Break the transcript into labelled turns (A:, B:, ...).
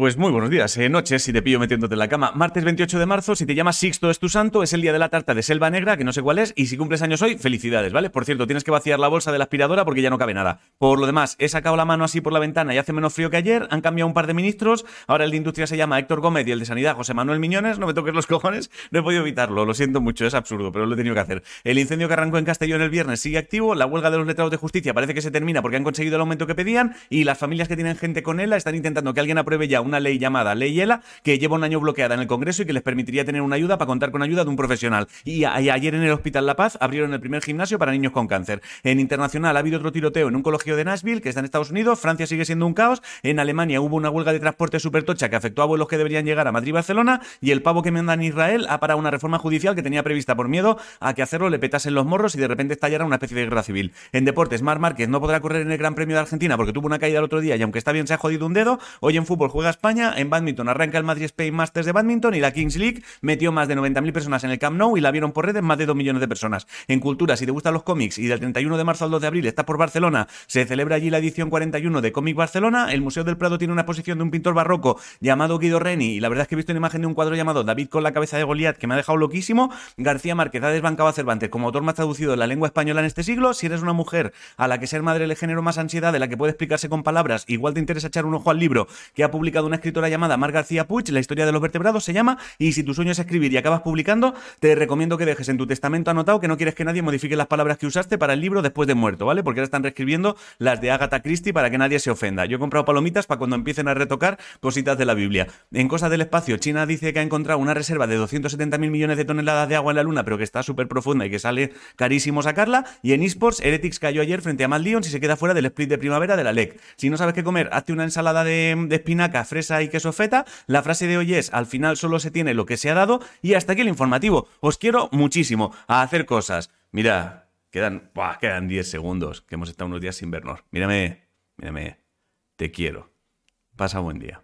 A: Pues muy buenos días, eh, noches, si te pillo metiéndote en la cama. Martes 28 de marzo, si te llamas Sixto es tu santo, es el día de la tarta de selva negra, que no sé cuál es, y si cumples años hoy, felicidades, ¿vale? Por cierto, tienes que vaciar la bolsa de la aspiradora porque ya no cabe nada. Por lo demás, he sacado la mano así por la ventana y hace menos frío que ayer, han cambiado un par de ministros, ahora el de Industria se llama Héctor Gómez y el de Sanidad José Manuel Miñones, no me toques los cojones, no he podido evitarlo, lo siento mucho, es absurdo, pero lo he tenido que hacer. El incendio que arrancó en Castellón el viernes sigue activo, la huelga de los letrados de justicia parece que se termina porque han conseguido el aumento que pedían y las familias que tienen gente con él están intentando que alguien apruebe ya una ley llamada Ley Yela, que lleva un año bloqueada en el Congreso y que les permitiría tener una ayuda para contar con ayuda de un profesional. Y, ayer en el Hospital La Paz abrieron el primer gimnasio para niños con cáncer. En internacional ha habido otro tiroteo en un colegio de Nashville, que está en Estados Unidos. Francia sigue siendo un caos. En Alemania hubo una huelga de transporte súper tocha que afectó a vuelos que deberían llegar a Madrid y Barcelona. Y el pavo que manda en Israel ha parado una reforma judicial que tenía prevista por miedo a que hacerlo le petasen los morros y de repente estallara una especie de guerra civil. En deportes, Mar Márquez no podrá correr en el Gran Premio de Argentina porque tuvo una caída el otro día y aunque está bien se ha jodido un dedo. Hoy en fútbol juega España. En badminton arranca el Madrid Spain Masters de badminton y la Kings League metió más de 90.000 personas en el Camp Nou y la vieron por redes más de 2 millones de personas. En cultura, si te gustan los cómics y del 31 de marzo al 2 de abril está por Barcelona, se celebra allí la edición 41 de Cómic Barcelona. El Museo del Prado tiene una exposición de un pintor barroco llamado Guido Reni y la verdad es que he visto una imagen de un cuadro llamado David con la cabeza de Goliat que me ha dejado loquísimo. García Márquez ha desbancado a Cervantes como autor más traducido en la lengua española en este siglo. Si eres una mujer a la que ser madre le genera más ansiedad de la que puede explicarse con palabras, igual te interesa echar un ojo al libro que ha publicado una escritora llamada Mar García Puig, La historia de los vertebrados se llama, y si tu sueño es escribir y acabas publicando, te recomiendo que dejes en tu testamento anotado que no quieres que nadie modifique las palabras que usaste para el libro después de muerto, ¿vale? Porque ahora están reescribiendo las de Agatha Christie para que nadie se ofenda. Yo he comprado palomitas para cuando empiecen a retocar cositas de la Biblia. En cosas del espacio, China dice que ha encontrado una reserva de 270 mil millones de toneladas de agua en la Luna, pero que está súper profunda y que sale carísimo sacarla. Y en esports, Heretics cayó ayer frente a Mad Lions y se queda fuera del split de primavera de la LEC. Si no sabes qué comer, hazte una ensalada de, de espinaca, fresa y queso feta. La frase de hoy es, al final solo se tiene lo que se ha dado y hasta aquí el informativo. Os quiero muchísimo a hacer cosas. Mira, quedan, quedan 10 segundos que hemos estado unos días sin vernos. Mírame, mírame, te quiero. Pasa buen día.